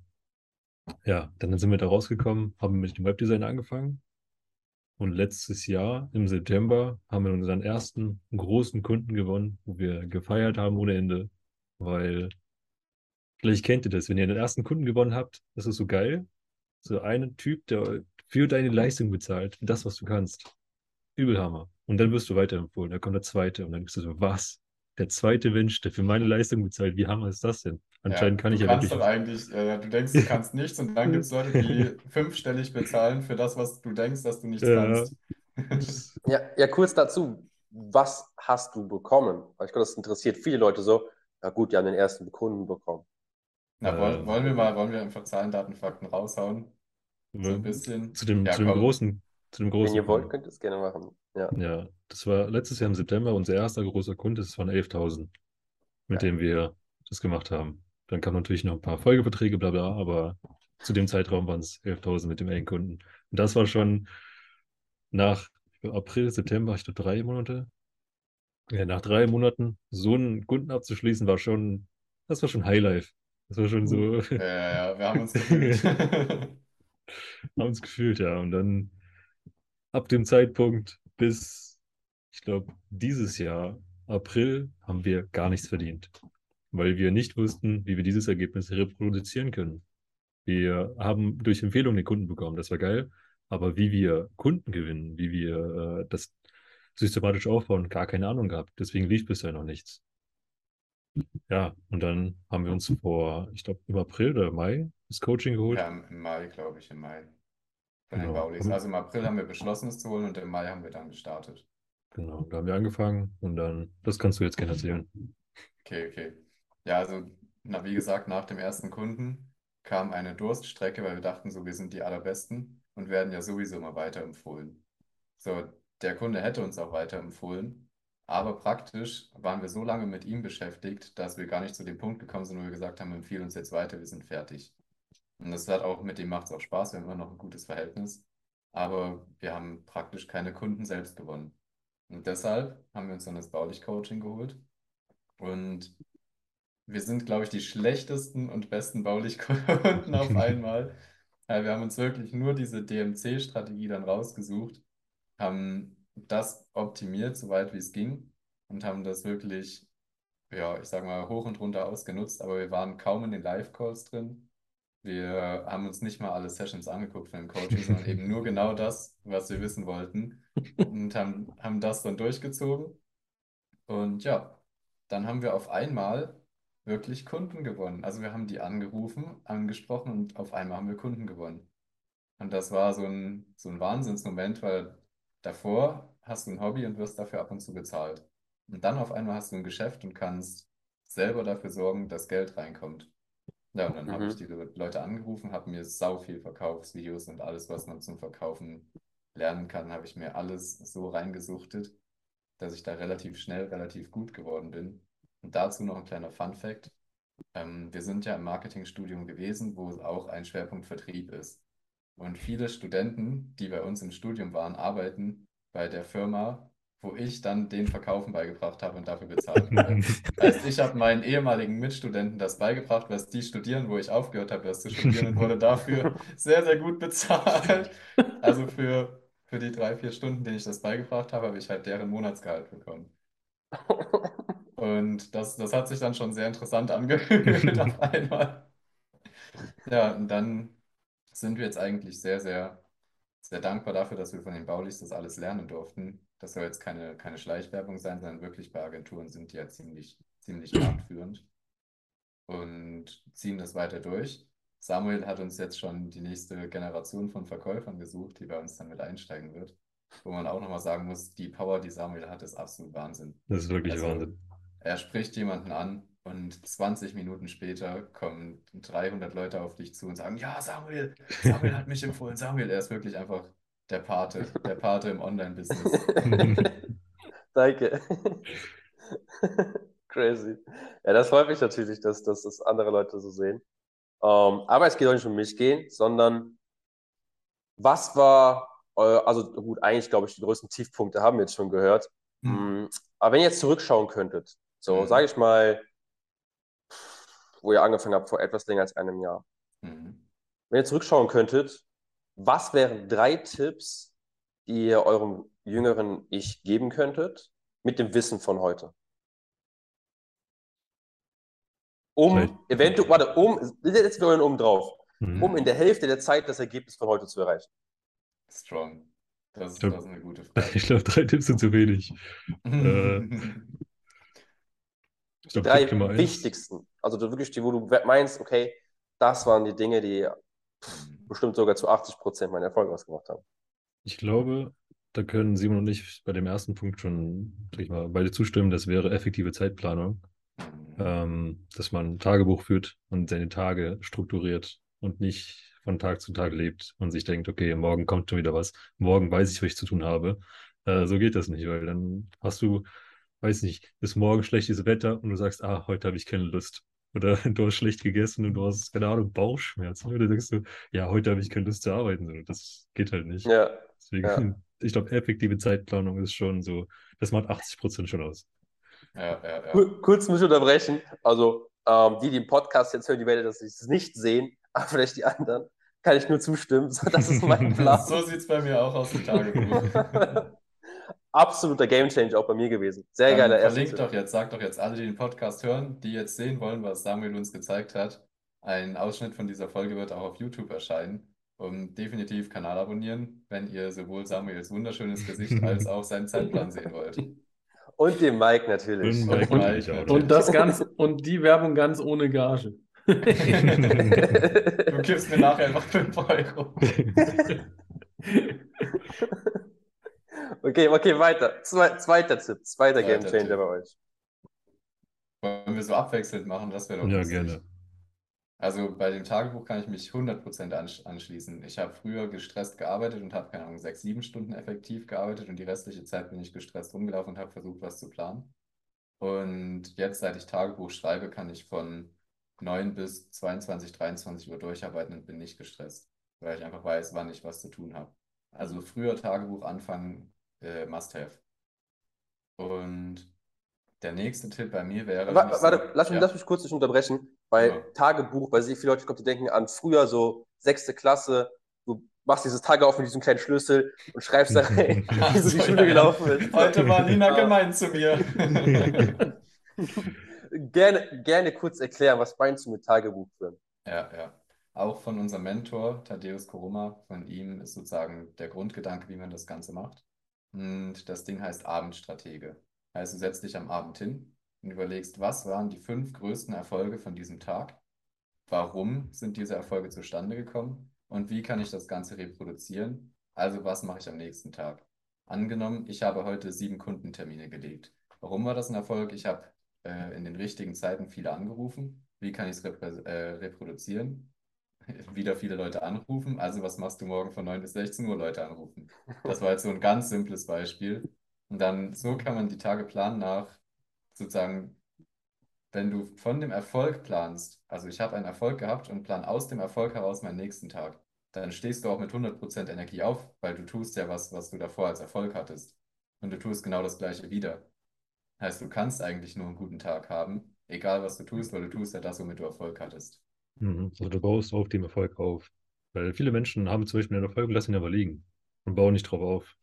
ja, dann sind wir da rausgekommen, haben mit dem Webdesign angefangen. Und letztes Jahr im September haben wir unseren ersten großen Kunden gewonnen, wo wir gefeiert haben ohne Ende, weil vielleicht kennt ihr das, wenn ihr den ersten Kunden gewonnen habt, das ist so geil. So einen Typ, der für deine Leistung bezahlt, für das, was du kannst. Übelhammer. Und dann wirst du weiterempfohlen. Da kommt der zweite und dann bist du so, was? Der zweite Mensch, der für meine Leistung bezahlt, wie hammer ist das denn? Anscheinend Ja, kann du ich ja kannst wirklich. doch eigentlich, äh, du denkst, du kannst (laughs) nichts und dann gibt es Leute, die (laughs) fünfstellig bezahlen für das, was du denkst, dass du nichts Ja, kannst. (laughs) Ja, ja, kurz dazu. Was hast du bekommen? Weil ich glaube, das interessiert viele Leute so. Ja gut, die haben den ersten Kunden bekommen. Na, wollen, ähm, wollen wir mal, wollen wir einfach Zahlen, Daten, Fakten raushauen? So ein bisschen. zu dem, Ja, zu dem großen, zu dem Wenn großen ihr wollt, könnt ihr es gerne machen. Ja. Ja, das war letztes Jahr im September unser erster großer Kunde. Das waren 11.000, mit Ja. dem wir das gemacht haben. Dann kamen natürlich noch ein paar Folgeverträge, bla bla, aber zu dem Zeitraum waren es 11.000 mit dem einen Kunden. Und das war schon nach April, September, ich glaube drei Monate. Ja, nach drei Monaten so einen Kunden abzuschließen, war schon, das war schon Highlife. Das war schon so, (laughs) Ja, ja, ja, wir haben uns gefühlt. (laughs) haben uns gefühlt, ja. Und dann ab dem Zeitpunkt bis, ich glaube, dieses Jahr, April, haben wir gar nichts verdient, weil wir nicht wussten, wie wir dieses Ergebnis reproduzieren können. Wir haben durch Empfehlungen den Kunden bekommen, das war geil, aber wie wir Kunden gewinnen, wie wir äh, das systematisch aufbauen, gar keine Ahnung gehabt. Deswegen lief bisher noch nichts. Ja, und dann haben wir uns vor, ich glaube, im April oder Mai das Coaching geholt. Ja, im im Mai, glaube ich, im Mai. Den Genau. Baulis. Also im April haben wir beschlossen, es zu holen und im Mai haben wir dann gestartet. Genau, da haben wir angefangen und dann, das kannst du jetzt gerne erzählen. Okay, okay. Ja, also, na, wie gesagt, nach dem ersten Kunden kam eine Durststrecke, weil wir dachten so, wir sind die Allerbesten und werden ja sowieso immer weiterempfohlen. So, der Kunde hätte uns auch weiterempfohlen, aber praktisch waren wir so lange mit ihm beschäftigt, dass wir gar nicht zu dem Punkt gekommen sind, wo wir gesagt haben, empfehle uns jetzt weiter, wir sind fertig. Und das hat auch, mit dem macht es auch Spaß, wir haben immer noch ein gutes Verhältnis, aber wir haben praktisch keine Kunden selbst gewonnen. Und deshalb haben wir uns dann das Baulich-Coaching geholt. Und wir sind, glaube ich, die schlechtesten und besten Baulich-Kunden auf (laughs) einmal. Ja, wir haben uns wirklich nur diese DMC-Strategie dann rausgesucht, haben das optimiert, soweit wie es ging, und haben das wirklich, ja, ich sag mal, hoch und runter ausgenutzt, aber wir waren kaum in den Live-Calls drin. Wir haben uns nicht mal alle Sessions angeguckt von dem Coaching, sondern eben nur genau das, was wir wissen wollten, und haben, haben das dann durchgezogen. Und ja, dann haben wir auf einmal wirklich Kunden gewonnen. Also wir haben die angerufen, angesprochen und auf einmal haben wir Kunden gewonnen. Und das war so ein, so ein Wahnsinnsmoment, weil davor hast du ein Hobby und wirst dafür ab und zu bezahlt. Und dann auf einmal hast du ein Geschäft und kannst selber dafür sorgen, dass Geld reinkommt. Ja, und dann habe Mhm. ich die Le- Leute angerufen, habe mir sau viel Verkaufsvideos und alles, was man zum Verkaufen lernen kann, habe ich mir alles so reingesuchtet, dass ich da relativ schnell relativ gut geworden bin. Und dazu noch ein kleiner Fun-Fact. Ähm, wir sind ja im Marketingstudium gewesen, wo auch ein Schwerpunkt Vertrieb ist. Und viele Studenten, die bei uns im Studium waren, arbeiten bei der Firma, wo ich dann den Verkaufen beigebracht habe und dafür bezahlt wurde. (laughs) Heißt, ich habe meinen ehemaligen Mitstudenten das beigebracht, was die studieren, wo ich aufgehört habe, das zu studieren und wurde dafür (laughs) sehr, sehr gut bezahlt. Also für, für die drei, vier Stunden, denen ich das beigebracht habe, habe ich halt deren Monatsgehalt bekommen. Und das, das hat sich dann schon sehr interessant angefühlt auf (laughs) einmal. Ja, und dann sind wir jetzt eigentlich sehr, sehr, sehr dankbar dafür, dass wir von den Baulis das alles lernen durften. Das soll jetzt keine, keine Schleichwerbung sein, sondern wirklich bei Agenturen sind die ja ziemlich, ziemlich (clears throat) marktführend und ziehen das weiter durch. Samuel hat uns jetzt schon die nächste Generation von Verkäufern gesucht, die bei uns dann mit einsteigen wird. Wo man auch nochmal sagen muss, die Power, die Samuel hat, ist absolut Wahnsinn. Das ist wirklich Also, Wahnsinn. Er spricht jemanden an und 20 Minuten später kommen 300 Leute auf dich zu und sagen, ja, Samuel, Samuel hat mich empfohlen. Samuel, er ist wirklich einfach der Pate, der Pate im Online-Business. (laughs) Danke. (laughs) Crazy. Ja, das freut mich natürlich, dass, dass das andere Leute so sehen. Ähm, aber es geht auch nicht um mich gehen, sondern was war, eu- also gut, eigentlich glaube ich, die größten Tiefpunkte haben wir jetzt schon gehört. Mm, Aber wenn ihr jetzt zurückschauen könntet, so Mhm. sage ich mal, wo ihr angefangen habt vor etwas länger als einem Jahr, Mhm. wenn ihr zurückschauen könntet, was wären drei Tipps, die ihr eurem jüngeren Ich geben könntet, mit dem Wissen von heute? Um Drei- eventuell, warte, um, jetzt wir oben drauf, Mhm. um in der Hälfte der Zeit das Ergebnis von heute zu erreichen. Strong. Das ist, Ja. das ist eine gute (laughs) Frage. Ich glaube, drei Tipps sind zu wenig. (laughs) Äh, Ich glaube, Drei wichtigsten, also wirklich die, wo du meinst, okay, das waren die Dinge, die bestimmt sogar zu 80 Prozent meinen Erfolg ausgemacht haben. Ich glaube, da können Simon und ich bei dem ersten Punkt schon, ich mal, beide zustimmen. Das wäre effektive Zeitplanung. Ähm, dass man ein Tagebuch führt und seine Tage strukturiert und nicht von Tag zu Tag lebt und sich denkt, okay, morgen kommt schon wieder was. Morgen weiß ich, was ich zu tun habe. Äh, so geht das nicht, weil dann hast du, weiß nicht, bis morgen schlechtes Wetter und du sagst, ah, heute habe ich keine Lust. Oder (laughs) du hast schlecht gegessen und du hast, keine Ahnung, Bauchschmerzen. Oder denkst du, ja, heute habe ich keine Lust zu arbeiten. Das geht halt nicht. Ja, Deswegen, Ja. (laughs) ich glaube, effektive Zeitplanung ist schon so, das macht 80 Prozent schon aus. Ja, ja, ja. Kur- kurz muss ich unterbrechen. Also, ähm, die, die im Podcast jetzt hören, die werden das nicht sehen, (laughs) aber vielleicht die anderen, kann ich nur zustimmen. So, das ist mein Plan. So sieht es bei mir auch aus im Tagebuch. Absoluter Gamechanger auch bei mir gewesen. Sehr Dann geiler verlinkt doch jetzt, sagt doch jetzt alle, die den Podcast hören, die jetzt sehen wollen, was Samuel uns gezeigt hat. Ein Ausschnitt von dieser Folge wird auch auf YouTube erscheinen. Und definitiv Kanal abonnieren, wenn ihr sowohl Samuels wunderschönes Gesicht (laughs) als auch seinen Zeitplan sehen wollt. Und dem Mike natürlich. Und Und Mike Mike natürlich. Und das ganz, und die Werbung ganz ohne Gage. (laughs) (laughs) Du gibst mir nachher einfach 5 Euro. Okay, okay, weiter. Zwei, zweiter Tipp, zweiter Zweiter Gamechanger Tipp. bei euch. Wollen wir so abwechselnd machen? Das wäre doch Ja, lustig. gerne. Also bei dem Tagebuch kann ich mich 100% ansch anschließen. Ich habe früher gestresst gearbeitet und habe, keine Ahnung, sechs, sieben Stunden effektiv gearbeitet und die restliche Zeit bin ich gestresst rumgelaufen und habe versucht, was zu planen. Und jetzt, seit ich Tagebuch schreibe, kann ich von 9 bis 22, 23 Uhr durcharbeiten und bin nicht gestresst, weil ich einfach weiß, wann ich was zu tun habe. Also früher Tagebuch anfangen, äh, must have. Und der nächste Tipp bei mir wäre, Wa- nicht so- Warte, lass mich, ja. lass mich kurz dich unterbrechen, weil Ja. Tagebuch, weil sehr viele Leute, glaube, die denken an früher so sechste Klasse, du machst dieses Tage auf mit diesem kleinen Schlüssel und schreibst da (laughs) rein, wie so die Schule gelaufen ist. Heute war Nina gemein zu mir. (laughs) Gerne, gerne kurz erklären, was meinst du mit Tagebuch führen? Ja, ja. Auch von unserem Mentor, Thaddeus Koroma, von ihm ist sozusagen der Grundgedanke, wie man das Ganze macht. Und das Ding heißt Abendstratege. Du setzt dich am Abend hin und überlegst, was waren die fünf größten Erfolge von diesem Tag? Warum sind diese Erfolge zustande gekommen? Und wie kann ich das Ganze reproduzieren? Also, was mache ich am nächsten Tag? Angenommen, ich habe heute sieben Kundentermine gelegt. Warum war das ein Erfolg? Ich habe äh, in den richtigen Zeiten viele angerufen. Wie kann ich es äh, reproduzieren? (laughs) Wieder viele Leute anrufen. Also, was machst du morgen von 9 bis 16 Uhr Leute anrufen? Das war jetzt so ein ganz simples Beispiel. Und dann so kann man die Tage planen nach sozusagen, wenn du von dem Erfolg planst, also ich habe einen Erfolg gehabt und plan aus dem Erfolg heraus meinen nächsten Tag, dann stehst du auch mit 100% Energie auf, weil du tust ja was, was du davor als Erfolg hattest. Und du tust genau das Gleiche wieder. Heißt, du kannst eigentlich nur einen guten Tag haben, egal was du tust, weil du tust ja das, womit du Erfolg hattest. Mhm. Also du baust auf dem Erfolg auf. Weil viele Menschen haben zum Beispiel einen Erfolg, lassen ihn aber liegen und bauen nicht drauf auf.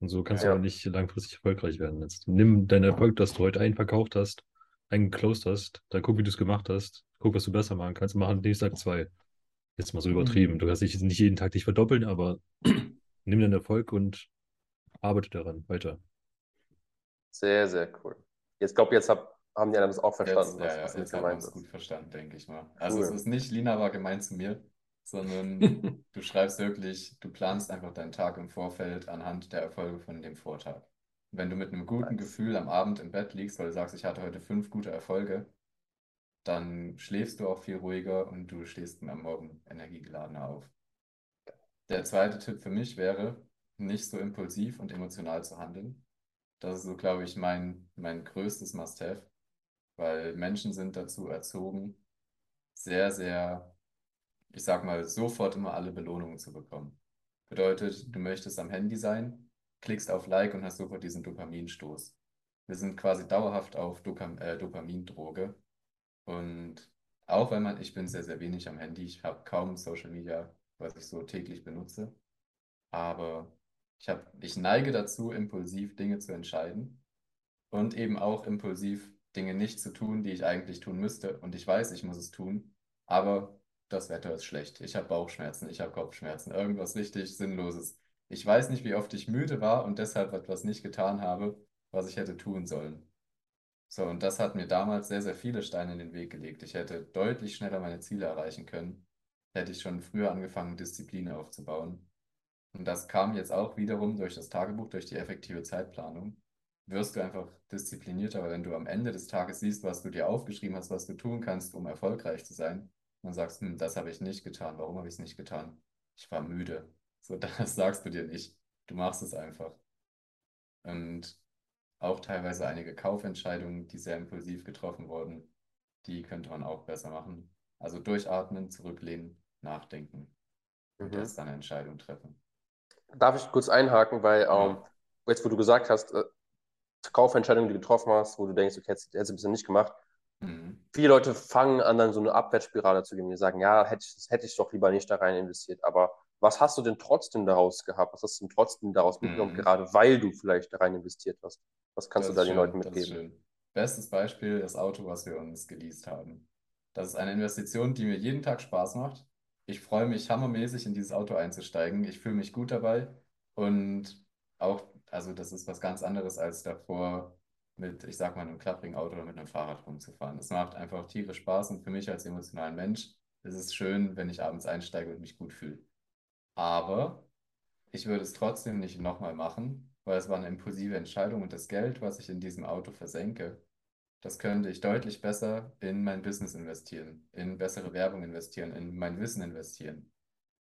Und so kannst Ja. du aber nicht langfristig erfolgreich werden. Jetzt nimm deinen Erfolg, dass du heute einen verkauft hast, einen geclosed hast, dann guck, wie du es gemacht hast, guck, was du besser machen kannst, mach am nächsten Tag zwei. Jetzt mal so übertrieben. Du kannst dich nicht jeden Tag dich verdoppeln, aber (clears throat) nimm deinen Erfolg und arbeite daran weiter. Sehr, sehr cool. Jetzt glaube jetzt hab, haben die anderen das auch verstanden, Jetzt, was, ja, ja, was jetzt man gemeint es gut verstanden, denke ich mal. Also es Cool. ist nicht, Lina war gemein zu mir, sondern (laughs) du schreibst wirklich, du planst einfach deinen Tag im Vorfeld anhand der Erfolge von dem Vortag. Wenn du mit einem guten Nice. Gefühl am Abend im Bett liegst, weil du sagst, ich hatte heute fünf gute Erfolge, dann schläfst du auch viel ruhiger und du stehst am Morgen energiegeladener auf. Der zweite Tipp für mich wäre, nicht so impulsiv und emotional zu handeln. Das ist so, glaube ich, mein, mein größtes Must-have, weil Menschen sind dazu erzogen, sehr, sehr, ich sag mal, sofort immer alle Belohnungen zu bekommen. Bedeutet, du möchtest am Handy sein, klickst auf Like und hast sofort diesen Dopaminstoß. Wir sind quasi dauerhaft auf Dokam äh, Dopamindroge. Und auch wenn man, ich bin sehr, sehr wenig am Handy, ich habe kaum Social Media, was ich so täglich benutze. Aber ich hab, ich neige dazu, impulsiv Dinge zu entscheiden und eben auch impulsiv Dinge nicht zu tun, die ich eigentlich tun müsste. Und ich weiß, ich muss es tun, aber das Wetter ist schlecht. Ich habe Bauchschmerzen, ich habe Kopfschmerzen, irgendwas richtig Sinnloses. Ich weiß nicht, wie oft ich müde war und deshalb etwas nicht getan habe, was ich hätte tun sollen. So, und das hat mir damals sehr, sehr viele Steine in den Weg gelegt. Ich hätte deutlich schneller meine Ziele erreichen können, hätte ich schon früher angefangen, Disziplin aufzubauen. Und das kam jetzt auch wiederum durch das Tagebuch, durch die effektive Zeitplanung. Wirst du einfach disziplinierter, weil wenn du am Ende des Tages siehst, was du dir aufgeschrieben hast, was du tun kannst, um erfolgreich zu sein, und sagst, hm, das habe ich nicht getan. Warum habe ich es nicht getan? Ich war müde. So, (laughs) das sagst du dir nicht. Du machst es einfach. Und auch teilweise einige Kaufentscheidungen, die sehr impulsiv getroffen wurden, die könnte man auch besser machen. Also durchatmen, zurücklehnen, nachdenken und Mhm. erst dann eine Entscheidung treffen. Darf ich kurz einhaken, weil ähm, Ja. jetzt, wo du gesagt hast, Kaufentscheidungen, die du getroffen hast, wo du denkst, okay, hättest hättest du ein bisschen nicht gemacht. Mhm. Viele Leute fangen an, dann so eine Abwärtsspirale zu gehen. Die sagen, ja, hätte ich, hätte ich doch lieber nicht da rein investiert. Aber was hast du denn trotzdem daraus gehabt? Was hast du denn trotzdem daraus mitgenommen, Mhm. gerade weil du vielleicht da rein investiert hast? Was kannst Das du da den schön, Leuten mitgeben? Bestes Beispiel, das Auto, was wir uns geleast haben. Das ist eine Investition, die mir jeden Tag Spaß macht. Ich freue mich hammermäßig, in dieses Auto einzusteigen. Ich fühle mich gut dabei. Und auch, also das ist was ganz anderes als davor mit, ich sag mal, einem klapprigen Auto oder mit einem Fahrrad rumzufahren. Es macht einfach tierisch Spaß und für mich als emotionalen Mensch ist es schön, wenn ich abends einsteige und mich gut fühle. Aber ich würde es trotzdem nicht nochmal machen, weil es war eine impulsive Entscheidung und das Geld, was ich in diesem Auto versenke, das könnte ich deutlich besser in mein Business investieren, in bessere Werbung investieren, in mein Wissen investieren.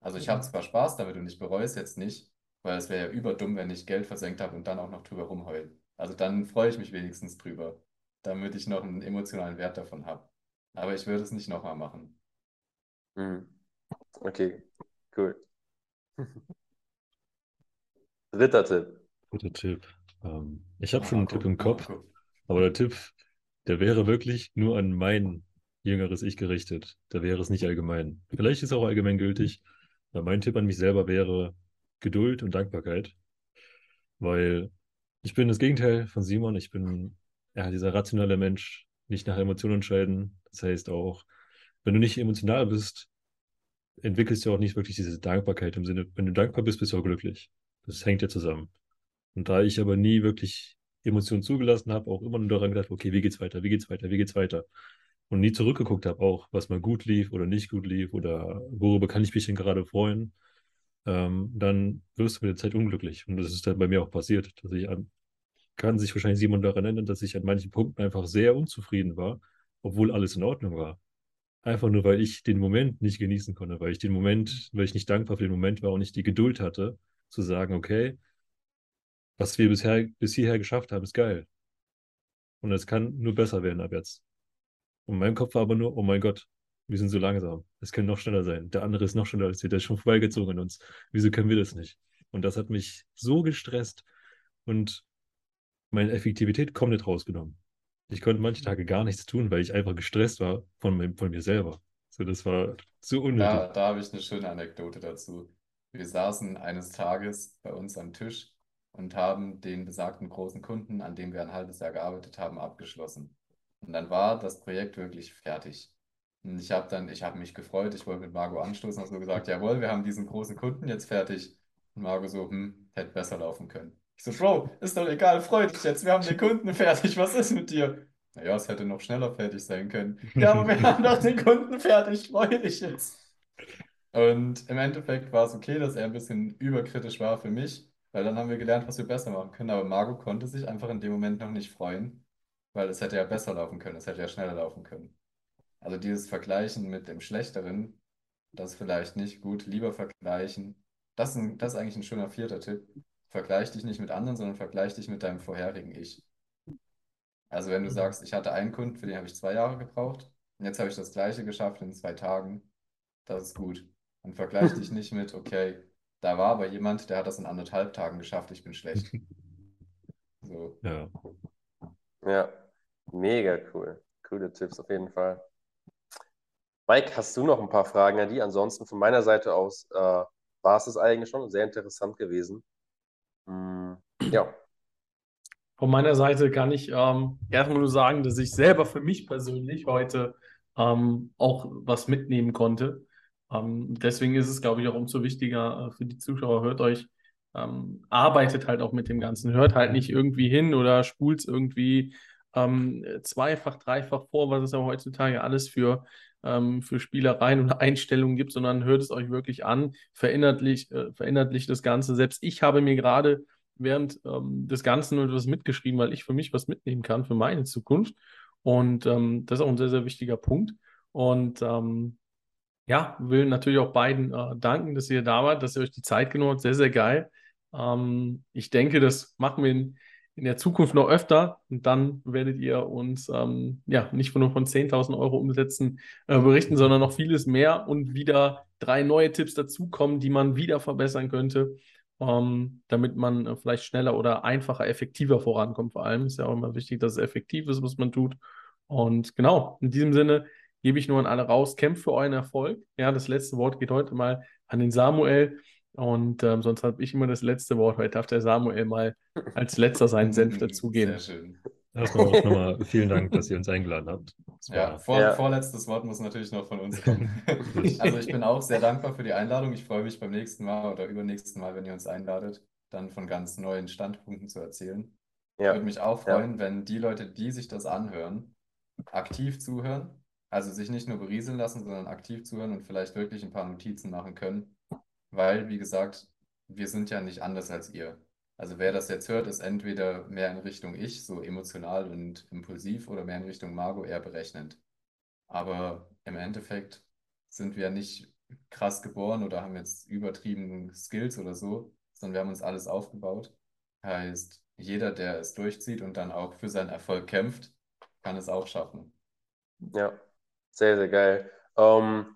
Also ich habe zwar Spaß damit und ich bereue es jetzt nicht, weil es wäre ja überdumm, wenn ich Geld versenkt habe und dann auch noch drüber rumheulen. Also dann freue ich mich wenigstens drüber, damit ich noch einen emotionalen Wert davon habe. Aber ich würde es nicht nochmal machen. Mhm. Okay, cool. (laughs) Dritter Tipp. Guter Tipp. Ähm, ich habe Ah, schon einen Tipp im Kopf, aber der Tipp, der wäre wirklich nur an mein jüngeres Ich gerichtet. Der wäre es nicht allgemein. Vielleicht ist er auch allgemein gültig. Aber mein Tipp an mich selber wäre Geduld und Dankbarkeit, weil ich bin das Gegenteil von Simon. Ich bin ja dieser rationale Mensch, nicht nach Emotionen entscheiden. Das heißt auch, wenn du nicht emotional bist, entwickelst du auch nicht wirklich diese Dankbarkeit im Sinne, wenn du dankbar bist, bist du auch glücklich. Das hängt ja zusammen. Und da ich aber nie wirklich Emotionen zugelassen habe, auch immer nur daran gedacht, okay, wie geht's weiter, wie geht's weiter, wie geht's weiter? Und nie zurückgeguckt habe, auch was mal gut lief oder nicht gut lief oder worüber kann ich mich denn gerade freuen, ähm, dann wirst du mit der Zeit unglücklich. Und das ist dann bei mir auch passiert, dass ich an, kann sich wahrscheinlich Simon daran erinnern, dass ich an manchen Punkten einfach sehr unzufrieden war, obwohl alles in Ordnung war. Einfach nur, weil ich den Moment nicht genießen konnte, weil ich den Moment, weil ich nicht dankbar für den Moment war und nicht die Geduld hatte, zu sagen, okay, was wir bisher, bis hierher geschafft haben, ist geil. Und es kann nur besser werden ab jetzt. Und in meinem Kopf war aber nur, oh mein Gott, wir sind so langsam. Es kann noch schneller sein. Der andere ist noch schneller als wir, der ist schon vorbeigezogen an uns. Wieso können wir das nicht? Und das hat mich so gestresst und meine Effektivität komplett rausgenommen. Ich konnte manche Tage gar nichts tun, weil ich einfach gestresst war von, mir- von mir selber. So, das war so Da, unnötig. da habe ich eine schöne Anekdote dazu. Wir saßen eines Tages bei uns am Tisch und haben den besagten großen Kunden, an dem wir ein halbes Jahr gearbeitet haben, abgeschlossen. Und dann war das Projekt wirklich fertig. Und ich habe dann, ich habe mich gefreut, ich wollte mit Margot anstoßen, habe so gesagt, jawohl, wir haben diesen großen Kunden jetzt fertig. Und Margot so, hm, hätte besser laufen können. Ich so, Bro, ist doch egal, freu dich jetzt, wir haben den Kunden (laughs) fertig, was ist mit dir? naja, es hätte noch schneller fertig sein können. Ja, aber wir haben doch den Kunden fertig, freue dich jetzt. Und im Endeffekt war es okay, dass er ein bisschen überkritisch war für mich, weil dann haben wir gelernt, was wir besser machen können. Aber Margot konnte sich einfach in dem Moment noch nicht freuen, weil es hätte ja besser laufen können, es hätte ja schneller laufen können. Also dieses Vergleichen mit dem Schlechteren, das vielleicht nicht gut, lieber vergleichen. Das ist, ein, das ist eigentlich ein schöner vierter Tipp. Vergleich dich nicht mit anderen, sondern vergleich dich mit deinem vorherigen Ich. Also wenn du sagst, ich hatte einen Kunden, für den habe ich zwei Jahre gebraucht und jetzt habe ich das gleiche geschafft in zwei Tagen, das ist gut. Und vergleich dich (laughs) nicht mit, okay, da war aber jemand, der hat das in anderthalb Tagen geschafft, ich bin schlecht. So. Ja. Ja, mega cool. Coole Tipps auf jeden Fall. Mike, hast du noch ein paar Fragen an die? Ansonsten von meiner Seite aus äh, war es das eigentlich schon sehr interessant gewesen. Mm, ja. Von meiner Seite kann ich ähm, erstmal nur sagen, dass ich selber für mich persönlich heute ähm, auch was mitnehmen konnte. Ähm, deswegen ist es, glaube ich, auch umso wichtiger äh, für die Zuschauer, hört euch, ähm, arbeitet halt auch mit dem Ganzen. Hört halt nicht irgendwie hin oder spult es irgendwie ähm, zweifach, dreifach vor, was es ja heutzutage alles für, ähm, für Spielereien oder Einstellungen gibt, sondern hört es euch wirklich an, verinnerlicht, äh, verinnerlicht das Ganze. Selbst ich habe mir gerade während ähm, des Ganzen etwas mitgeschrieben, weil ich für mich was mitnehmen kann für meine Zukunft. Und ähm, das ist auch ein sehr, sehr wichtiger Punkt. Und ähm, ja, will natürlich auch beiden äh, danken, dass ihr da wart, dass ihr euch die Zeit genommen habt. Sehr, sehr geil. Ähm, ich denke, das machen wir in, in, der Zukunft noch öfter und dann werdet ihr uns ähm, ja nicht nur von 10.000 Euro Umsätzen äh, berichten, sondern noch vieles mehr und wieder drei neue Tipps dazukommen, die man wieder verbessern könnte ähm, damit man äh, vielleicht schneller oder einfacher, effektiver vorankommt. Vor allem ist ja auch immer wichtig, dass es effektiv ist, was man tut. Und genau, in diesem Sinne gebe ich nur an alle raus, kämpft für euren Erfolg. Ja, das letzte Wort geht heute mal an den Samuel. Und ähm, sonst habe ich immer das letzte Wort. Heute darf der Samuel mal als letzter seinen (laughs) Senf dazugeben. Sehr schön. Erstmal auch nochmal (laughs) vielen Dank, dass ihr uns eingeladen habt. Ja, vor, ja, vorletztes Wort muss natürlich noch von uns kommen. (laughs) also ich bin auch sehr dankbar für die Einladung. Ich freue mich beim nächsten Mal oder übernächsten Mal, wenn ihr uns einladet, dann von ganz neuen Standpunkten zu erzählen. Ja. Ich würde mich auch freuen, ja. wenn die Leute, die sich das anhören, aktiv zuhören. Also sich nicht nur berieseln lassen, sondern aktiv zuhören und vielleicht wirklich ein paar Notizen machen können. Weil, wie gesagt, wir sind ja nicht anders als ihr. Also wer das jetzt hört, ist entweder mehr in Richtung ich, so emotional und impulsiv, oder mehr in Richtung Margot, eher berechnend. Aber im Endeffekt sind wir nicht krass geboren oder haben jetzt übertrieben Skills oder so, sondern wir haben uns alles aufgebaut. Heißt, jeder, der es durchzieht und dann auch für seinen Erfolg kämpft, kann es auch schaffen. Ja, sehr, sehr geil. Ähm,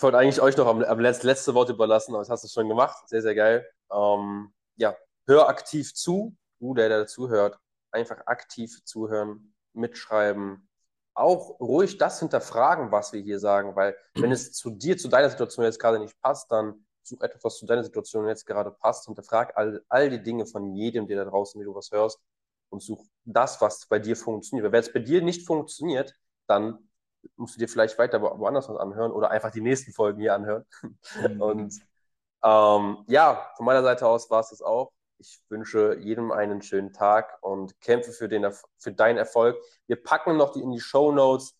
ich wollte eigentlich euch noch am, am letzte, letzte Wort überlassen, aber das hast du schon gemacht. Sehr, sehr geil. Ähm, ja, hör aktiv zu. Du, der dazu hört, einfach aktiv zuhören, mitschreiben. Auch ruhig das hinterfragen, was wir hier sagen, weil wenn es zu dir, zu deiner Situation jetzt gerade nicht passt, dann such etwas, was zu deiner Situation jetzt gerade passt. Hinterfrag all, all die Dinge von jedem, der da draußen, wie du was hörst, und such das, was bei dir funktioniert. Weil wenn es bei dir nicht funktioniert, dann musst du dir vielleicht weiter woanders was anhören oder einfach die nächsten Folgen hier anhören. (laughs) Mhm. Und ähm, ja, von meiner Seite aus war es das auch. Ich wünsche jedem einen schönen Tag und kämpfe für, den, für deinen Erfolg. Wir packen noch die in die Show Notes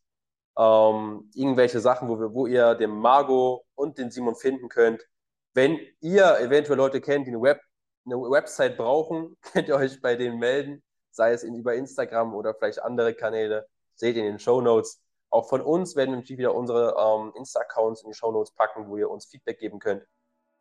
ähm, irgendwelche Sachen, wo, wir, wo ihr den Margot und den Simon finden könnt. Wenn ihr eventuell Leute kennt, die eine, Web, eine Website brauchen, (laughs) könnt ihr euch bei denen melden, sei es in, über Instagram oder vielleicht andere Kanäle. Seht ihr in den Show Notes. Auch von uns werden wir natürlich wieder unsere ähm, Insta-Accounts in die Show Notes packen, wo ihr uns Feedback geben könnt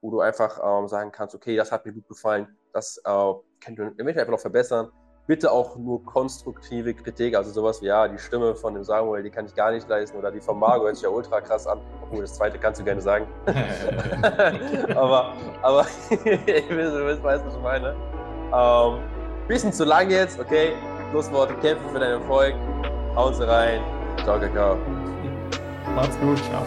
wo du einfach ähm, sagen kannst, okay, das hat mir gut gefallen, das äh, könnt ihr eventuell einfach noch verbessern. Bitte auch nur konstruktive Kritik, also sowas wie, ja, die Stimme von dem Samuel, die kann ich gar nicht leisten oder die von Margot hört sich ja ultra krass an. Obwohl, das zweite kannst du gerne sagen. (laughs) aber, aber, (laughs) ich weißt, was ich meine. Ähm, bisschen zu lang jetzt, okay? Schlussworte, kämpfen für deinen Erfolg. Hauen Sie rein. Tchau, Cacau. Macht's gut, tchau.